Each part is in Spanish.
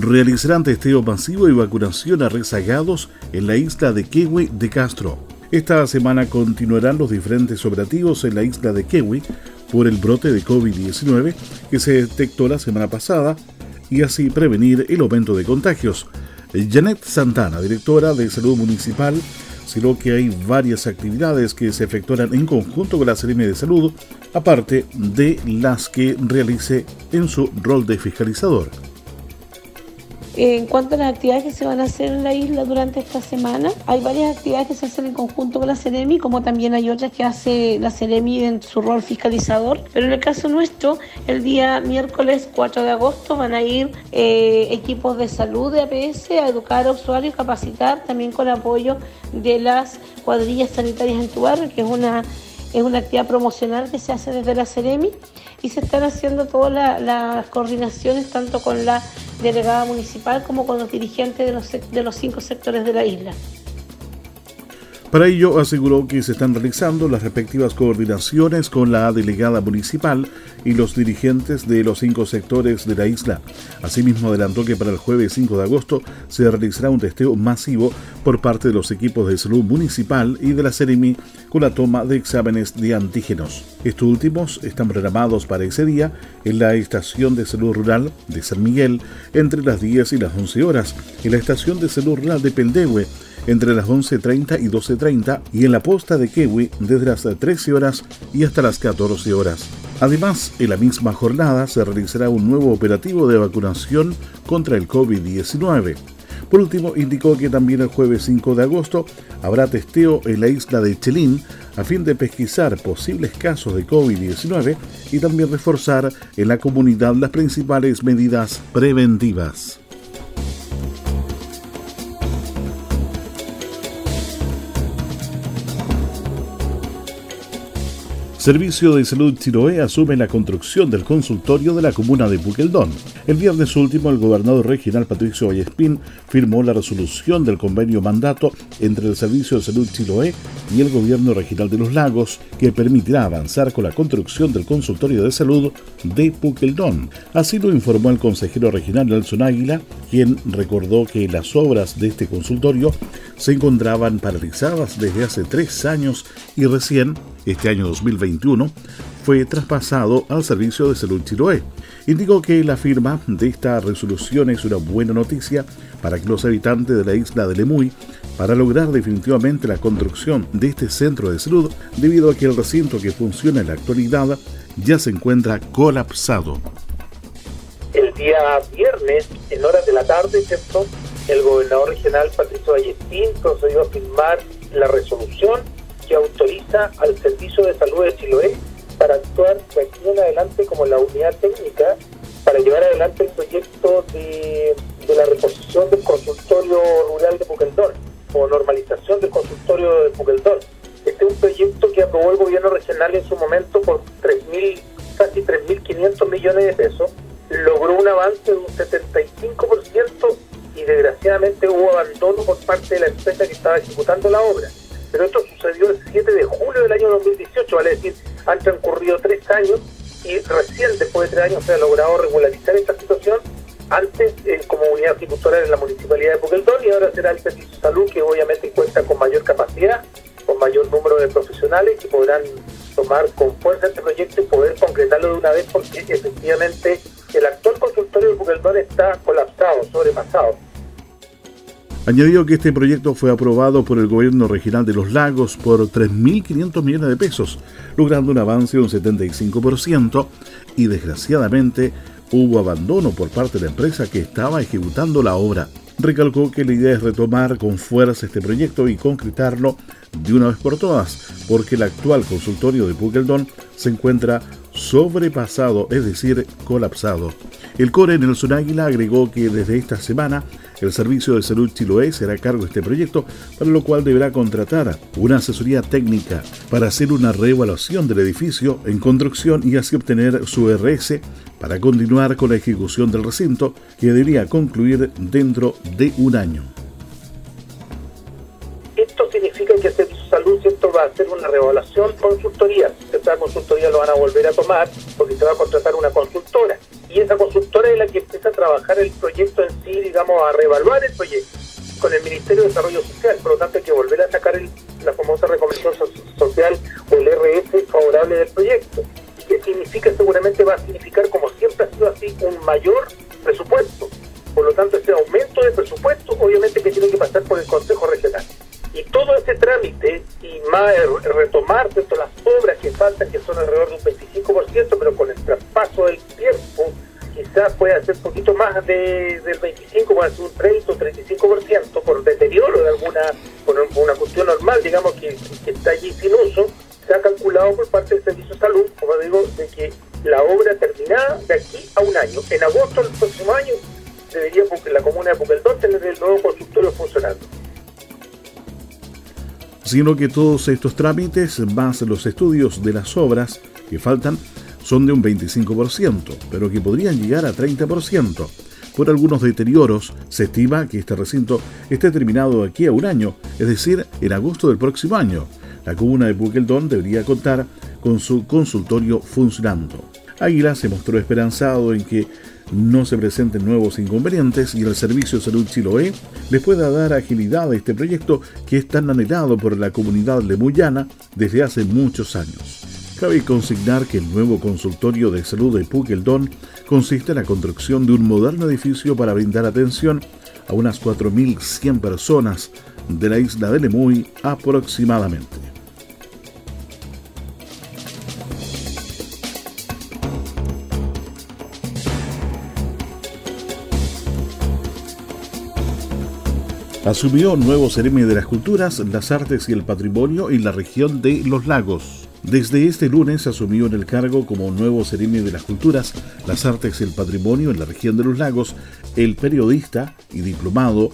realizarán testeo masivo y vacunación a rezagados en la isla de Kewi de Castro. Esta semana continuarán los diferentes operativos en la isla de Kewi por el brote de COVID-19 que se detectó la semana pasada y así prevenir el aumento de contagios. Janet Santana, directora de Salud Municipal, sino que hay varias actividades que se efectuarán en conjunto con la Seremi de Salud, aparte de las que realice en su rol de fiscalizador. En cuanto a las actividades que se van a hacer en la isla durante esta semana, hay varias actividades que se hacen en conjunto con la Ceremi, como también hay otras que hace la Ceremi en su rol fiscalizador. Pero en el caso nuestro, el día miércoles 4 de agosto van a ir eh, equipos de salud de APS a educar a usuarios, capacitar, también con apoyo de las cuadrillas sanitarias en tu barrio, que es una, es una actividad promocional que se hace desde la Ceremi y se están haciendo todas las coordinaciones tanto con la delegada municipal como con los dirigentes de los, de los cinco sectores de la isla. Para ello aseguró que se están realizando las respectivas coordinaciones con la delegada municipal y los dirigentes de los cinco sectores de la isla. Asimismo adelantó que para el jueves 5 de agosto se realizará un testeo masivo por parte de los equipos de salud municipal y de la CEREMI con la toma de exámenes de antígenos. Estos últimos están programados para ese día en la estación de salud rural de San Miguel entre las 10 y las 11 horas, en la estación de salud rural de Peldehue entre las 11.30 y 12.30 y en la posta de Kewi desde las 13 horas y hasta las 14 horas. Además, en la misma jornada se realizará un nuevo operativo de vacunación contra el COVID-19. Por último, indicó que también el jueves 5 de agosto habrá testeo en la isla de Chelín a fin de pesquisar posibles casos de COVID-19 y también reforzar en la comunidad las principales medidas preventivas. Servicio de Salud Chiloé asume la construcción del consultorio de la comuna de Buqueldón. El viernes último, el gobernador regional Patricio Vallespín firmó la resolución del convenio mandato entre el Servicio de Salud Chiloé y el gobierno regional de los lagos, que permitirá avanzar con la construcción del consultorio de salud de Puqueldón. Así lo informó el consejero regional Nelson Águila, quien recordó que las obras de este consultorio se encontraban paralizadas desde hace tres años y recién este año 2021, fue traspasado al Servicio de Salud Chiloé. Indicó que la firma de esta resolución es una buena noticia para que los habitantes de la isla de Lemuy para lograr definitivamente la construcción de este centro de salud debido a que el recinto que funciona en la actualidad ya se encuentra colapsado. El día viernes, en horas de la tarde, ¿cierto? el gobernador regional Patricio Vallespín procedió a firmar la resolución que autoriza al Servicio de Salud de Chiloé para actuar de aquí en adelante como la unidad técnica para llevar adelante el proyecto de, la reposición del consultorio rural de Puqueldón o normalización del consultorio de Puqueldón. Este es un proyecto que aprobó el gobierno regional en su momento por 3.000, casi 3.500 millones de pesos. Logró un avance de un 75% y desgraciadamente hubo abandono por parte de la empresa que estaba ejecutando la obra pero esto sucedió el 7 de julio del año 2018, vale decir, han transcurrido tres años y recién después de tres años se ha logrado regularizar esta situación. Antes, eh, como unidad ejecutora en la municipalidad de Puqueldón y ahora será el Servicio de Salud, que obviamente cuenta con mayor capacidad, con mayor número de profesionales que podrán tomar con fuerza este proyecto y poder concretarlo de una vez, porque efectivamente el actual consultorio de Puqueldón está colapsado, sobrepasado. Añadió que este proyecto fue aprobado por el gobierno regional de los lagos por 3.500 millones de pesos, logrando un avance de un 75% y desgraciadamente hubo abandono por parte de la empresa que estaba ejecutando la obra. Recalcó que la idea es retomar con fuerza este proyecto y concretarlo de una vez por todas, porque el actual consultorio de Pukeldon se encuentra sobrepasado, es decir, colapsado. El CORE Nelson Águila agregó que desde esta semana el Servicio de Salud Chiloé será cargo de este proyecto, para lo cual deberá contratar una asesoría técnica para hacer una reevaluación del edificio en construcción y así obtener su RS para continuar con la ejecución del recinto que debería concluir dentro de un año. Va a hacer una reevaluación consultoría. Esta consultoría lo van a volver a tomar porque se va a contratar una consultora y esa consultora es la que empieza a trabajar el proyecto en sí, digamos, a reevaluar el proyecto con el Ministerio de Desarrollo Social. Por lo tanto, hay que volver a sacar la famosa recomendación social o el RS favorable del proyecto. ¿Qué significa? Seguramente va a significar, como siempre ha sido así, un mayor presupuesto. Por lo tanto, ese aumento de presupuesto, obviamente que tiene que pasar por el Consejo Regional. Sino que todos estos trámites más los estudios de las obras que faltan son de un 25%, pero que podrían llegar a 30%. Por algunos deterioros, se estima que este recinto esté terminado aquí a un año, es decir, en agosto del próximo año. La comuna de Puqueldón debería contar con su consultorio funcionando. Águila se mostró esperanzado en que no se presenten nuevos inconvenientes y el Servicio de Salud Chiloé les pueda dar agilidad a este proyecto que es tan anhelado por la comunidad lemuyana desde hace muchos años. Cabe consignar que el nuevo consultorio de salud de Puqueldón consiste en la construcción de un moderno edificio para brindar atención a unas 4.100 personas de la isla de Lemuy aproximadamente. Asumió nuevo Ceremi de las Culturas, las Artes y el Patrimonio en la región de Los Lagos. Desde este lunes asumió en el cargo como nuevo Ceremi de las Culturas, las Artes y el Patrimonio en la región de Los Lagos el periodista y diplomado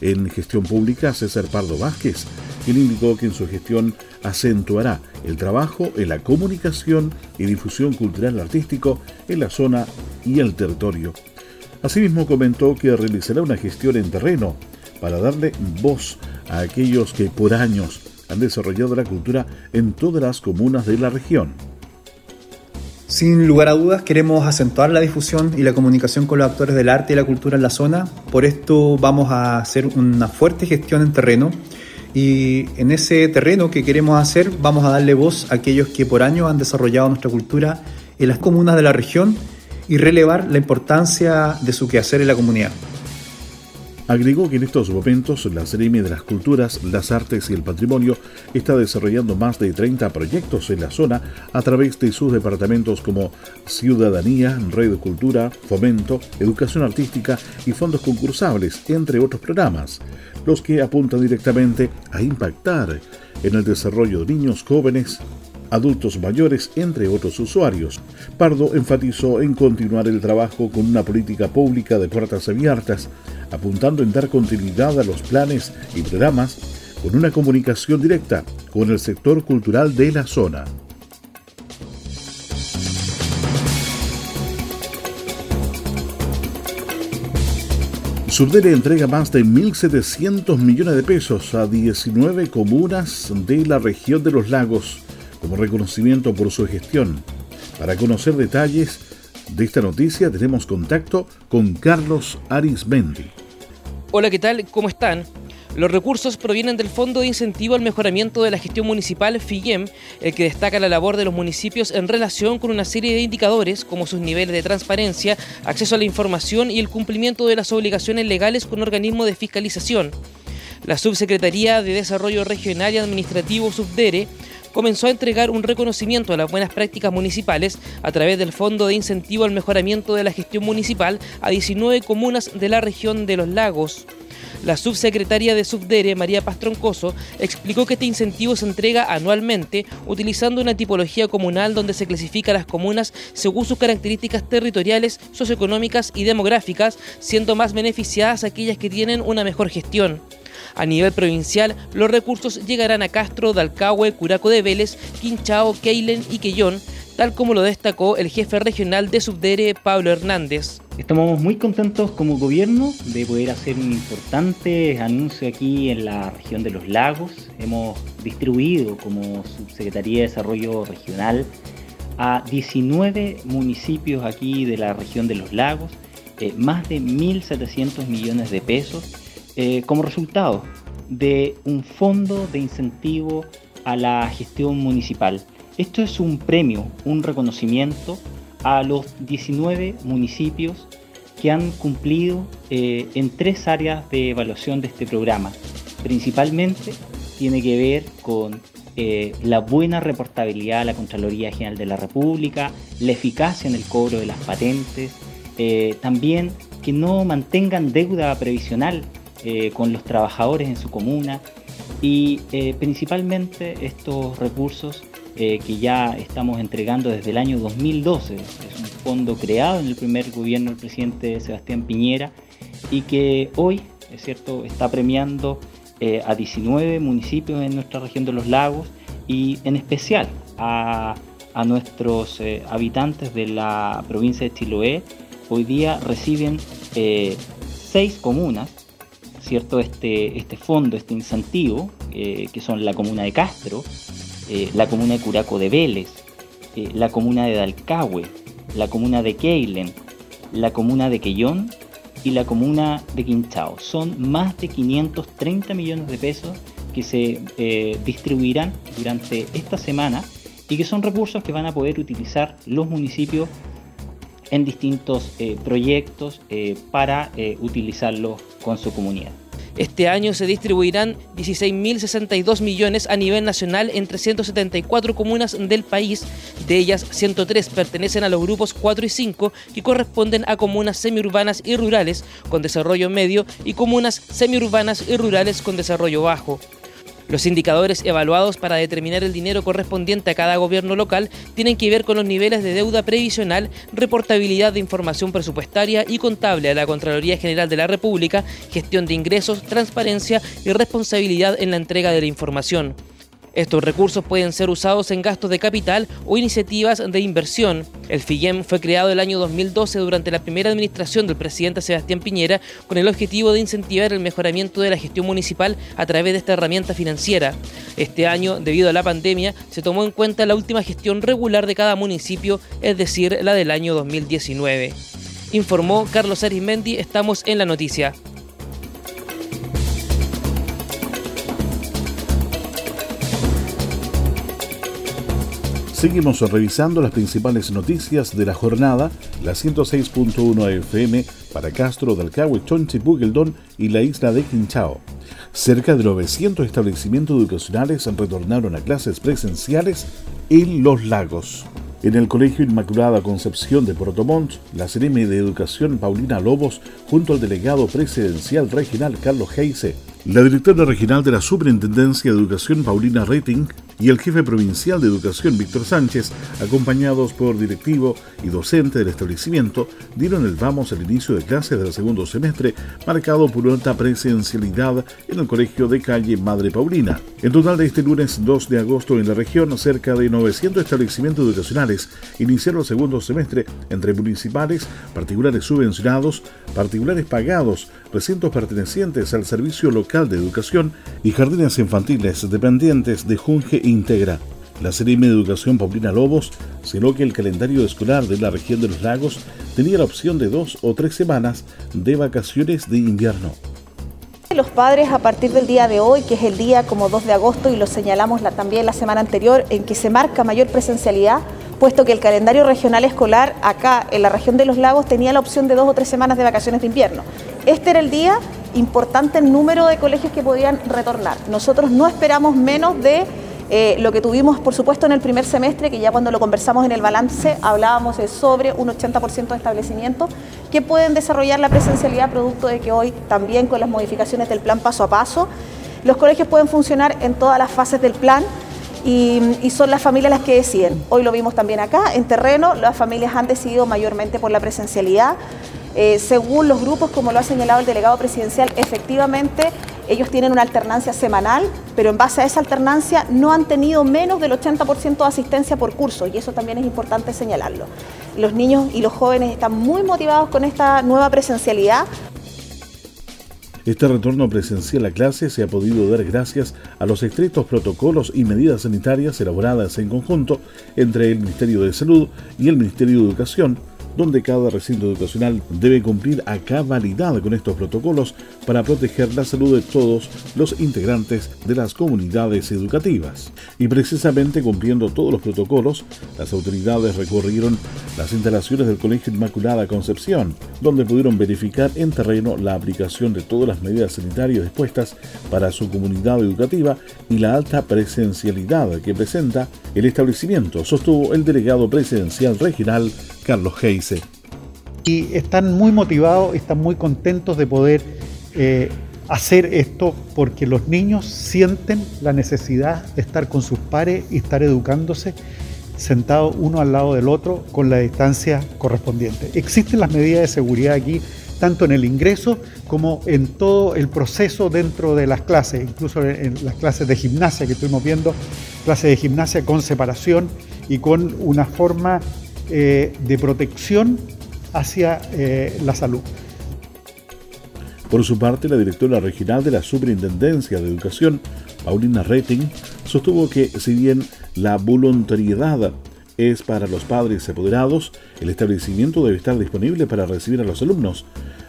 en gestión pública César Pardo Vázquez, quien indicó que en su gestión acentuará el trabajo en la comunicación y difusión cultural artístico en la zona y el territorio. Asimismo comentó que realizará una gestión en terreno para darle voz a aquellos que por años han desarrollado la cultura en todas las comunas de la región. Sin lugar a dudas, queremos acentuar la difusión y la comunicación con los actores del arte y la cultura en la zona. Por esto vamos a hacer una fuerte gestión en terreno y en ese terreno que queremos hacer vamos a darle voz a aquellos que por años han desarrollado nuestra cultura en las comunas de la región y relevar la importancia de su quehacer en la comunidad. Agregó que en estos momentos la Seremi de las Culturas, las Artes y el Patrimonio está desarrollando más de 30 proyectos en la zona a través de sus departamentos como Ciudadanía, Red Cultura, Fomento, Educación Artística y fondos concursables, entre otros programas, los que apuntan directamente a impactar en el desarrollo de niños, jóvenes, adultos mayores, entre otros usuarios. Pardo enfatizó en continuar el trabajo con una política pública de puertas abiertas, apuntando en dar continuidad a los planes y programas con una comunicación directa con el sector cultural de la zona. Subdere entrega más de 1.700 millones de pesos a 19 comunas de la región de los lagos como reconocimiento por su gestión. Para conocer detalles de esta noticia tenemos contacto con Carlos Arismendi. Hola, ¿qué tal? ¿Cómo están? Los recursos provienen del Fondo de Incentivo al Mejoramiento de la Gestión Municipal FIGEM, el que destaca la labor de los municipios en relación con una serie de indicadores como sus niveles de transparencia, acceso a la información y el cumplimiento de las obligaciones legales con organismos de fiscalización. La Subsecretaría de Desarrollo Regional y Administrativo Subdere comenzó a entregar un reconocimiento a las buenas prácticas municipales a través del Fondo de Incentivo al Mejoramiento de la Gestión Municipal a 19 comunas de la región de los lagos. La subsecretaria de Subdere, María Pastroncoso, explicó que este incentivo se entrega anualmente utilizando una tipología comunal donde se clasifica las comunas según sus características territoriales, socioeconómicas y demográficas, siendo más beneficiadas aquellas que tienen una mejor gestión. A nivel provincial, los recursos llegarán a Castro, Dalcahue, Curaco de Vélez, Quinchao, Keilen y Quellón, tal como lo destacó el jefe regional de Subdere, Pablo Hernández. Estamos muy contentos como gobierno de poder hacer un importante anuncio aquí en la región de los lagos. Hemos distribuido como Subsecretaría de Desarrollo Regional a 19 municipios aquí de la región de los lagos, eh, más de 1.700 millones de pesos, eh, como resultado de un fondo de incentivo a la gestión municipal. Esto es un premio, un reconocimiento a los 19 municipios que han cumplido eh, en tres áreas de evaluación de este programa. Principalmente tiene que ver con eh, la buena reportabilidad a la Contraloría General de la República, la eficacia en el cobro de las patentes, también que no mantengan deuda previsional con los trabajadores en su comuna y principalmente estos recursos eh, que ya estamos entregando desde el año 2012. Es un fondo creado en el primer gobierno del presidente Sebastián Piñera y que hoy, es cierto, está premiando eh, a 19 municipios en nuestra región de los lagos y en especial a, nuestros eh, habitantes de la provincia de Chiloé. Hoy día reciben seis comunas, ¿cierto? Este, este fondo, este incentivo, que son la comuna de Castro, eh, la comuna de Curaco de Vélez, eh, la comuna de Dalcahue, la comuna de Keilen, la comuna de Quellón y la comuna de Quinchao. Son más de 530 millones de pesos que se eh, distribuirán durante esta semana y que son recursos que van a poder utilizar los municipios en distintos proyectos para utilizarlos con su comunidad. Este año se distribuirán 16.062 millones a nivel nacional en 374 comunas del país. De ellas, 103 pertenecen a los grupos 4 y 5, que corresponden a comunas semiurbanas y rurales con desarrollo medio y comunas semiurbanas y rurales con desarrollo bajo. Los indicadores evaluados para determinar el dinero correspondiente a cada gobierno local tienen que ver con los niveles de deuda previsional, reportabilidad de información presupuestaria y contable a la Contraloría General de la República, gestión de ingresos, transparencia y responsabilidad en la entrega de la información. Estos recursos pueden ser usados en gastos de capital o iniciativas de inversión. El FIGEM fue creado el año 2012 durante la primera administración del presidente Sebastián Piñera con el objetivo de incentivar el mejoramiento de la gestión municipal a través de esta herramienta financiera. Este año, debido a la pandemia, se tomó en cuenta la última gestión regular de cada municipio, es decir, la del año 2019. Informó Carlos Arismendi, estamos en la noticia. Seguimos revisando las principales noticias de la jornada, la 106.1 FM para Castro, Dalcahue, Chonchi, Bugeldón y la isla de Quinchao. Cerca de 900 establecimientos educacionales retornaron a clases presenciales en Los Lagos. En el Colegio Inmaculada Concepción de Puerto Montt, la CNM de Educación Paulina Lobos, junto al delegado presidencial regional Carlos Heise, la directora regional de la Superintendencia de Educación Paulina Rating y el jefe provincial de educación Víctor Sánchez, acompañados por directivo y docente del establecimiento, dieron el vamos al inicio de clases del segundo semestre, marcado por una presencialidad en el colegio de calle Madre Paulina. En total de este lunes 2 de agosto en la región, cerca de 900 establecimientos educacionales iniciaron el segundo semestre entre municipales, particulares subvencionados, particulares pagados, recintos pertenecientes al Servicio Local de Educación y jardines infantiles dependientes de Junge Integra. La CRM de Educación Paulina Lobos señaló que el calendario escolar de la región de los lagos tenía la opción de dos o tres semanas de vacaciones de invierno. Los padres a partir del día de hoy, que es el día como 2 de agosto y lo señalamos también la semana anterior, en que se marca mayor presencialidad, puesto que el calendario regional escolar acá en la región de los lagos tenía la opción de dos o tres semanas de vacaciones de invierno. Este era el día importante el número de colegios que podían retornar. Nosotros no esperamos menos de Eh, lo que tuvimos, por supuesto, en el primer semestre, que ya cuando lo conversamos en el balance, hablábamos sobre un 80% de establecimientos que pueden desarrollar la presencialidad producto de que hoy también con las modificaciones del plan paso a paso, los colegios pueden funcionar en todas las fases del plan y, y, son las familias las que deciden. Hoy lo vimos también acá, en terreno, las familias han decidido mayormente por la presencialidad. Eh, según los grupos, como lo ha señalado el delegado presidencial, efectivamente ellos tienen una alternancia semanal, pero en base a esa alternancia no han tenido menos del 80% de asistencia por curso y eso también es importante señalarlo. Los niños y los jóvenes están muy motivados con esta nueva presencialidad. Este retorno presencial a clase se ha podido dar gracias a los estrictos protocolos y medidas sanitarias elaboradas en conjunto entre el Ministerio de Salud y el Ministerio de Educación, donde cada recinto educacional debe cumplir a cabalidad con estos protocolos para proteger la salud de todos los integrantes de las comunidades educativas. Y precisamente cumpliendo todos los protocolos, las autoridades recorrieron las instalaciones del Colegio Inmaculada Concepción, donde pudieron verificar en terreno la aplicación de todas las medidas sanitarias dispuestas para su comunidad educativa y la alta presencialidad que presenta el establecimiento, sostuvo el delegado presidencial regional Carlos Y están muy motivados, están muy contentos de poder eh, hacer esto porque los niños sienten la necesidad de estar con sus pares y estar educándose sentados uno al lado del otro con la distancia correspondiente. Existen las medidas de seguridad aquí, tanto en el ingreso como en todo el proceso dentro de las clases, incluso en las clases de gimnasia que estuvimos viendo, clases de gimnasia con separación y con una forma eh, de protección hacia eh, la salud. Por su parte, la directora regional de la Superintendencia de Educación, Paulina Rating, sostuvo que si bien la voluntariedad es para los padres apoderados, el establecimiento debe estar disponible para recibir a los alumnos,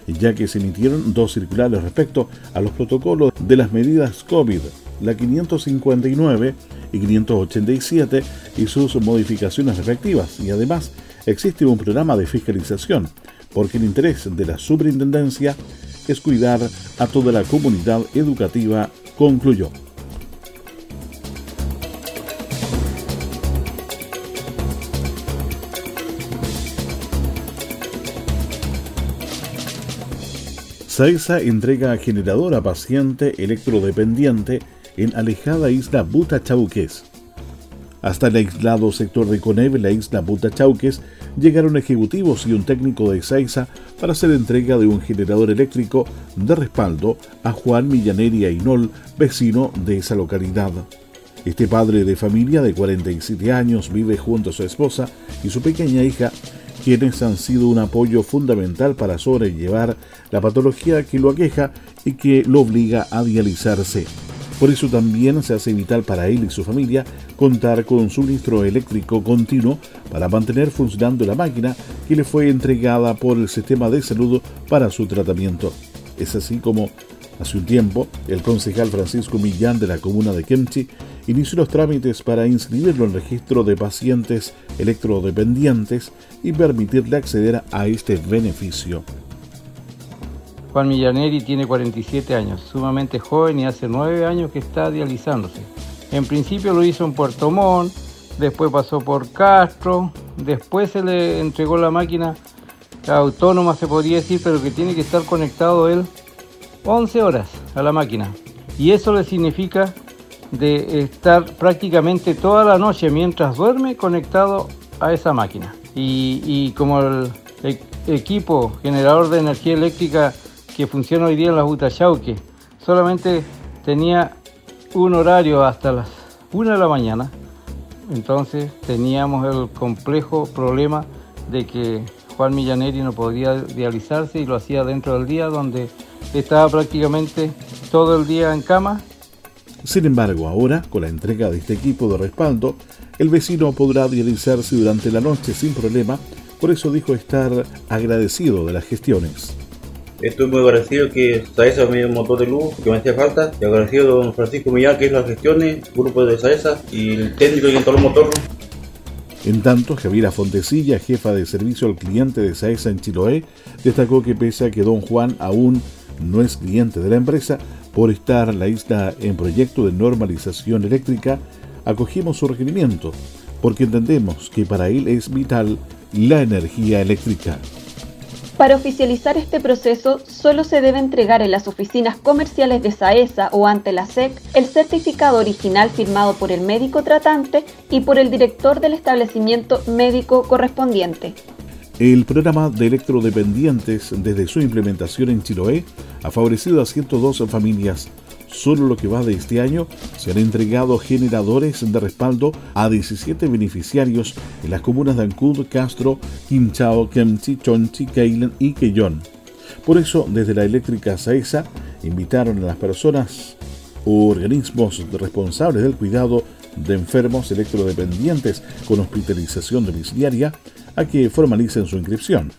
ya que se emitieron dos circulares respecto a los protocolos de las medidas COVID, la 559 y 587 y sus modificaciones respectivas, y además existe un programa de fiscalización, porque el interés de la superintendencia es cuidar a toda la comunidad educativa, concluyó. SAISA entrega generador a paciente electrodependiente en alejada isla Butachauques. Hasta el aislado sector de Coneve, la isla Butachauques, llegaron ejecutivos y un técnico de SAISA para hacer entrega de un generador eléctrico de respaldo a Juan Millaneri Ainol, vecino de esa localidad. Este padre de familia de 47 años vive junto a su esposa y su pequeña hija quienes han sido un apoyo fundamental para sobrellevar la patología que lo aqueja y que lo obliga a dializarse. Por eso también se hace vital para él y su familia contar con suministro eléctrico continuo para mantener funcionando la máquina que le fue entregada por el sistema de salud para su tratamiento. Es así como Hace un tiempo, el concejal Francisco Millán de la comuna de Kemchi inició los trámites para inscribirlo en registro de pacientes electrodependientes y permitirle acceder a este beneficio. Juan Millaneri tiene 47 años, sumamente joven y hace 9 años que está dializándose. En principio lo hizo en Puerto Montt, después pasó por Castro, después se le entregó la máquina autónoma, se podría decir, pero que tiene que estar conectado él 11 horas a la máquina. Y eso le significa de estar prácticamente toda la noche mientras duerme conectado a esa máquina. Y, como el, e-, equipo generador de energía eléctrica que funciona hoy día en la Butachauque solamente tenía un horario hasta las 1 de la mañana, entonces teníamos el complejo problema de que Juan Millaneri no podía dializarse y lo hacía dentro del día donde estaba prácticamente todo el día en cama. Sin embargo, ahora, con la entrega de este equipo de respaldo, el vecino podrá dializarse durante la noche sin problema, por eso dijo estar agradecido de las gestiones. Estoy muy agradecido que Saesa me dio un motor de luz que me hacía falta y agradecido a don Francisco Millán que es las gestiones, grupo de Saesa y el técnico el todo el motor. En tanto, Javiera Fontecilla, jefa de servicio al cliente de Saesa en Chiloé, destacó que pese a que don Juan aún no es cliente de la empresa, por estar la isla en proyecto de normalización eléctrica, acogimos su requerimiento porque entendemos que para él es vital la energía eléctrica. Para oficializar este proceso, solo se debe entregar en las oficinas comerciales de SAESA o ante la SEC el certificado original firmado por el médico tratante y por el director del establecimiento médico correspondiente. El programa de electrodependientes desde su implementación en Chiloé ha favorecido a 102 familias Solo lo que va de este año se han entregado generadores de respaldo a 17 beneficiarios en las comunas de Ancud, Castro, Quinchao, Kemchi, Chonchi, Keilen y Quellón. Por eso, desde la eléctrica Saesa, invitaron a las personas o organismos responsables del cuidado de enfermos electrodependientes con hospitalización domiciliaria a que formalicen su inscripción.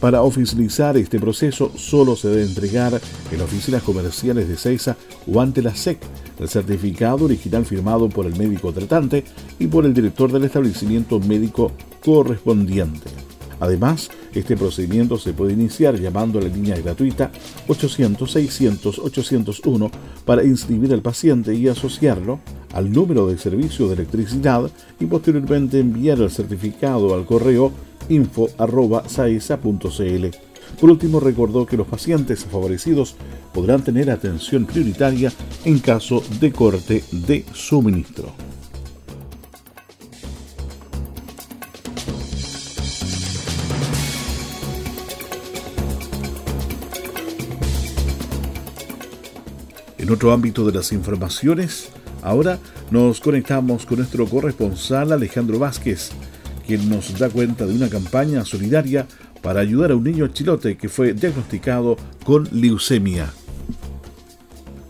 Para oficializar este proceso solo se debe entregar en oficinas comerciales de CESA o ante la SEC el certificado original firmado por el médico tratante y por el director del establecimiento médico correspondiente. Además, este procedimiento se puede iniciar llamando a la línea gratuita 800-600-801 para inscribir al paciente y asociarlo al número de servicio de electricidad y posteriormente enviar el certificado al correo info.saesa.cl. Por último, recordó que los pacientes favorecidos podrán tener atención prioritaria en caso de corte de suministro. En otro ámbito de las informaciones, ahora nos conectamos con nuestro corresponsal Alejandro Vázquez, quien nos da cuenta de una campaña solidaria para ayudar a un niño chilote que fue diagnosticado con leucemia.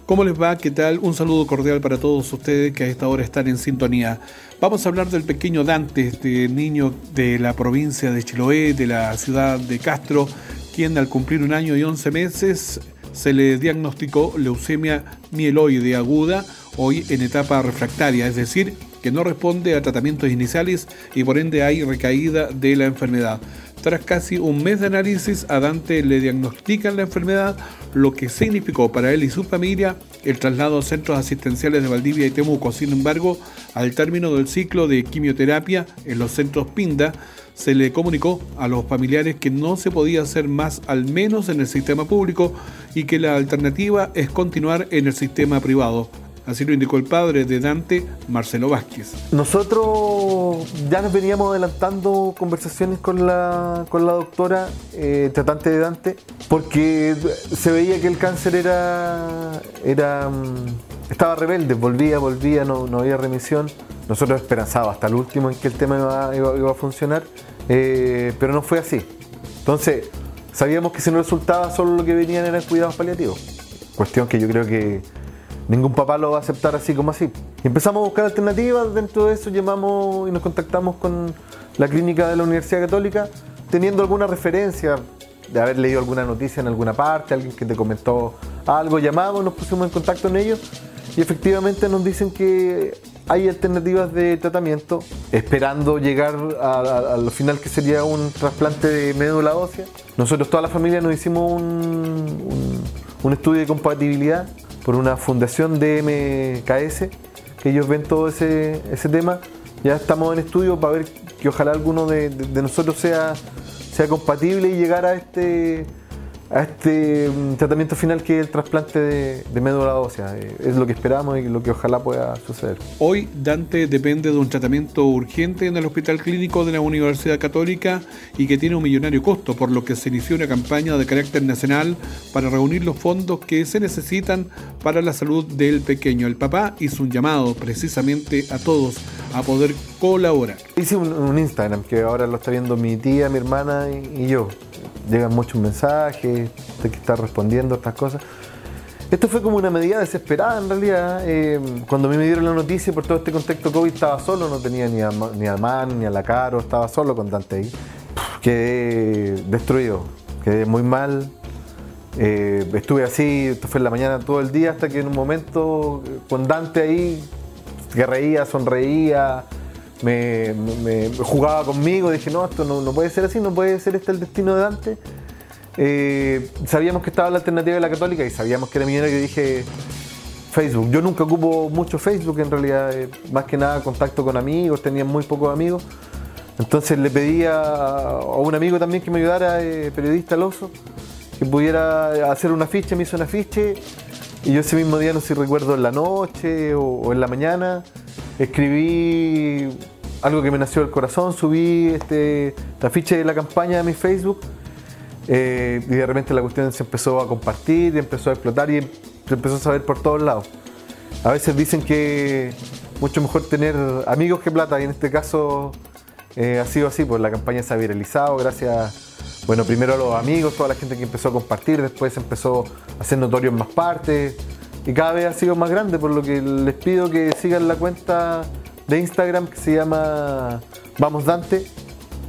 ¿Cómo les va? ¿Qué tal? Un saludo cordial para todos ustedes que a esta hora están en sintonía. Vamos a hablar del pequeño Dante, este niño de la provincia de Chiloé, de la ciudad de Castro, quien al cumplir un año y once meses se le diagnosticó leucemia mieloide aguda, hoy en etapa refractaria, es decir, que no responde a tratamientos iniciales y por ende hay recaída de la enfermedad. Tras casi un mes de análisis, a Dante le diagnostican la enfermedad, lo que significó para él y su familia el traslado a centros asistenciales de Valdivia y Temuco. Sin embargo, al término del ciclo de quimioterapia en los centros Pinda, se le comunicó a los familiares que no se podía hacer más al menos en el sistema público y que la alternativa es continuar en el sistema privado. Así lo indicó el padre de Dante, Marcelo Vázquez. Nosotros ya nos veníamos adelantando conversaciones con la, con la doctora eh, tratante de Dante, porque se veía que el cáncer era, era mm, estaba rebelde, volvía, volvía, no, había remisión. Nosotros esperanzábamos hasta el último en que el tema iba, a funcionar, eh, pero no fue así. Entonces, sabíamos que si no resultaba, solo lo que venían eran cuidados paliativos. Cuestión que yo creo que ningún papá lo va a aceptar así como así. empezamos a buscar alternativas, dentro de eso llamamos y nos contactamos con la clínica de la Universidad Católica, teniendo alguna referencia de haber leído alguna noticia en alguna parte, alguien que te comentó algo, llamamos, nos pusimos en contacto con ellos y efectivamente nos dicen que hay alternativas de tratamiento, esperando llegar al final que sería un trasplante de médula ósea. Nosotros, toda la familia, nos hicimos un, un estudio de compatibilidad por una fundación de MKS, que ellos ven todo ese, ese tema. Ya estamos en estudio para ver que ojalá alguno de, de nosotros sea, sea compatible y llegar a este a este mm, tratamiento final que es el trasplante de, médula ósea. Eh, es lo que esperamos y lo que ojalá pueda suceder. Hoy Dante depende de un tratamiento urgente en el Hospital Clínico de la Universidad Católica y que tiene un millonario costo, por lo que se inició una campaña de carácter nacional para reunir los fondos que se necesitan para la salud del pequeño. El papá hizo un llamado precisamente a todos a poder colaborar. Hice un, Instagram que ahora lo está viendo mi tía, mi hermana y yo llegan muchos mensajes, de que está respondiendo a estas cosas. Esto fue como una medida desesperada en realidad. Eh, cuando a mí me dieron la noticia por todo este contexto COVID estaba solo, no tenía ni a, ni a ni a la Caro, estaba solo con Dante ahí. Quedé destruido, quedé muy mal. Eh, estuve así, esto fue en la mañana todo el día hasta que en un momento con Dante ahí, que reía, sonreía, me, jugaba conmigo, dije, no, esto no, puede ser así, no puede ser este el destino de Dante. Eh, sabíamos que estaba la alternativa de la católica y sabíamos que era millonario y dije, Facebook. Yo nunca ocupo mucho Facebook en realidad, eh, más que nada contacto con amigos, tenía muy pocos amigos. Entonces le pedí a, un amigo también que me ayudara, eh, periodista Loso, que pudiera hacer un afiche, me hizo un afiche y yo ese mismo día, no sé si recuerdo, en la noche o, en la mañana, escribí algo que me nació del corazón, subí este, afiche de la campaña a mi Facebook eh, y de repente la cuestión se empezó a compartir, y empezó a explotar y se empezó a saber por todos lados. A veces dicen que mucho mejor tener amigos que plata y en este caso eh, ha sido así, pues la campaña se ha viralizado gracias, bueno, primero a los amigos, toda la gente que empezó a compartir, después empezó a hacer notorio en más partes y cada vez ha sido más grande, por lo que les pido que sigan la cuenta de Instagram que se llama Vamos Dante.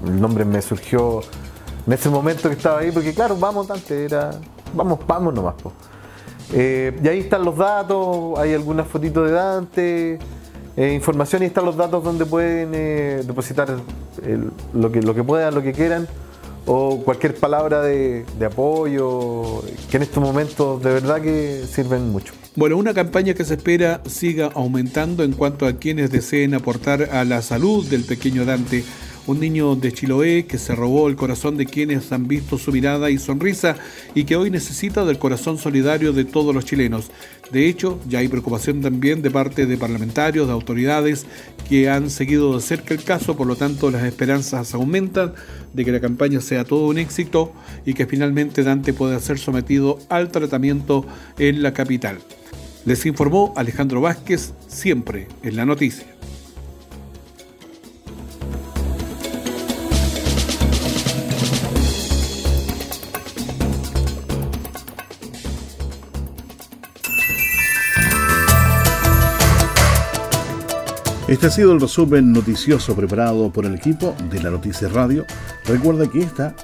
El nombre me surgió en ese momento que estaba ahí, porque claro, Vamos Dante era, vamos, vamos nomás. Eh, y ahí están los datos, hay algunas fotitos de Dante eh, información y están los datos donde pueden eh, depositar lo, que, lo que puedan, lo que quieran, o cualquier palabra de, apoyo, que en estos momentos de verdad que sirven mucho. Bueno, una campaña que se espera siga aumentando en cuanto a quienes deseen aportar a la salud del pequeño Dante un niño de Chiloé que se robó el corazón de quienes han visto su mirada y sonrisa y que hoy necesita del corazón solidario de todos los chilenos. De hecho, ya hay preocupación también de parte de parlamentarios, de autoridades que han seguido de cerca el caso, por lo tanto las esperanzas aumentan de que la campaña sea todo un éxito y que finalmente Dante pueda ser sometido al tratamiento en la capital. Les informó Alejandro Vázquez, siempre en la noticia. Este ha sido el resumen noticioso preparado por el equipo de la Noticia Radio. Recuerda que esta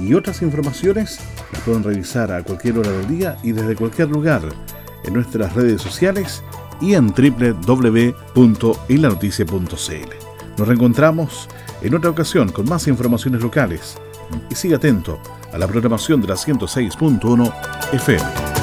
y otras informaciones las pueden revisar a cualquier hora del día y desde cualquier lugar en nuestras redes sociales y en www.ilanoticia.cl. Nos reencontramos en otra ocasión con más informaciones locales y siga atento a la programación de la 106.1 FM.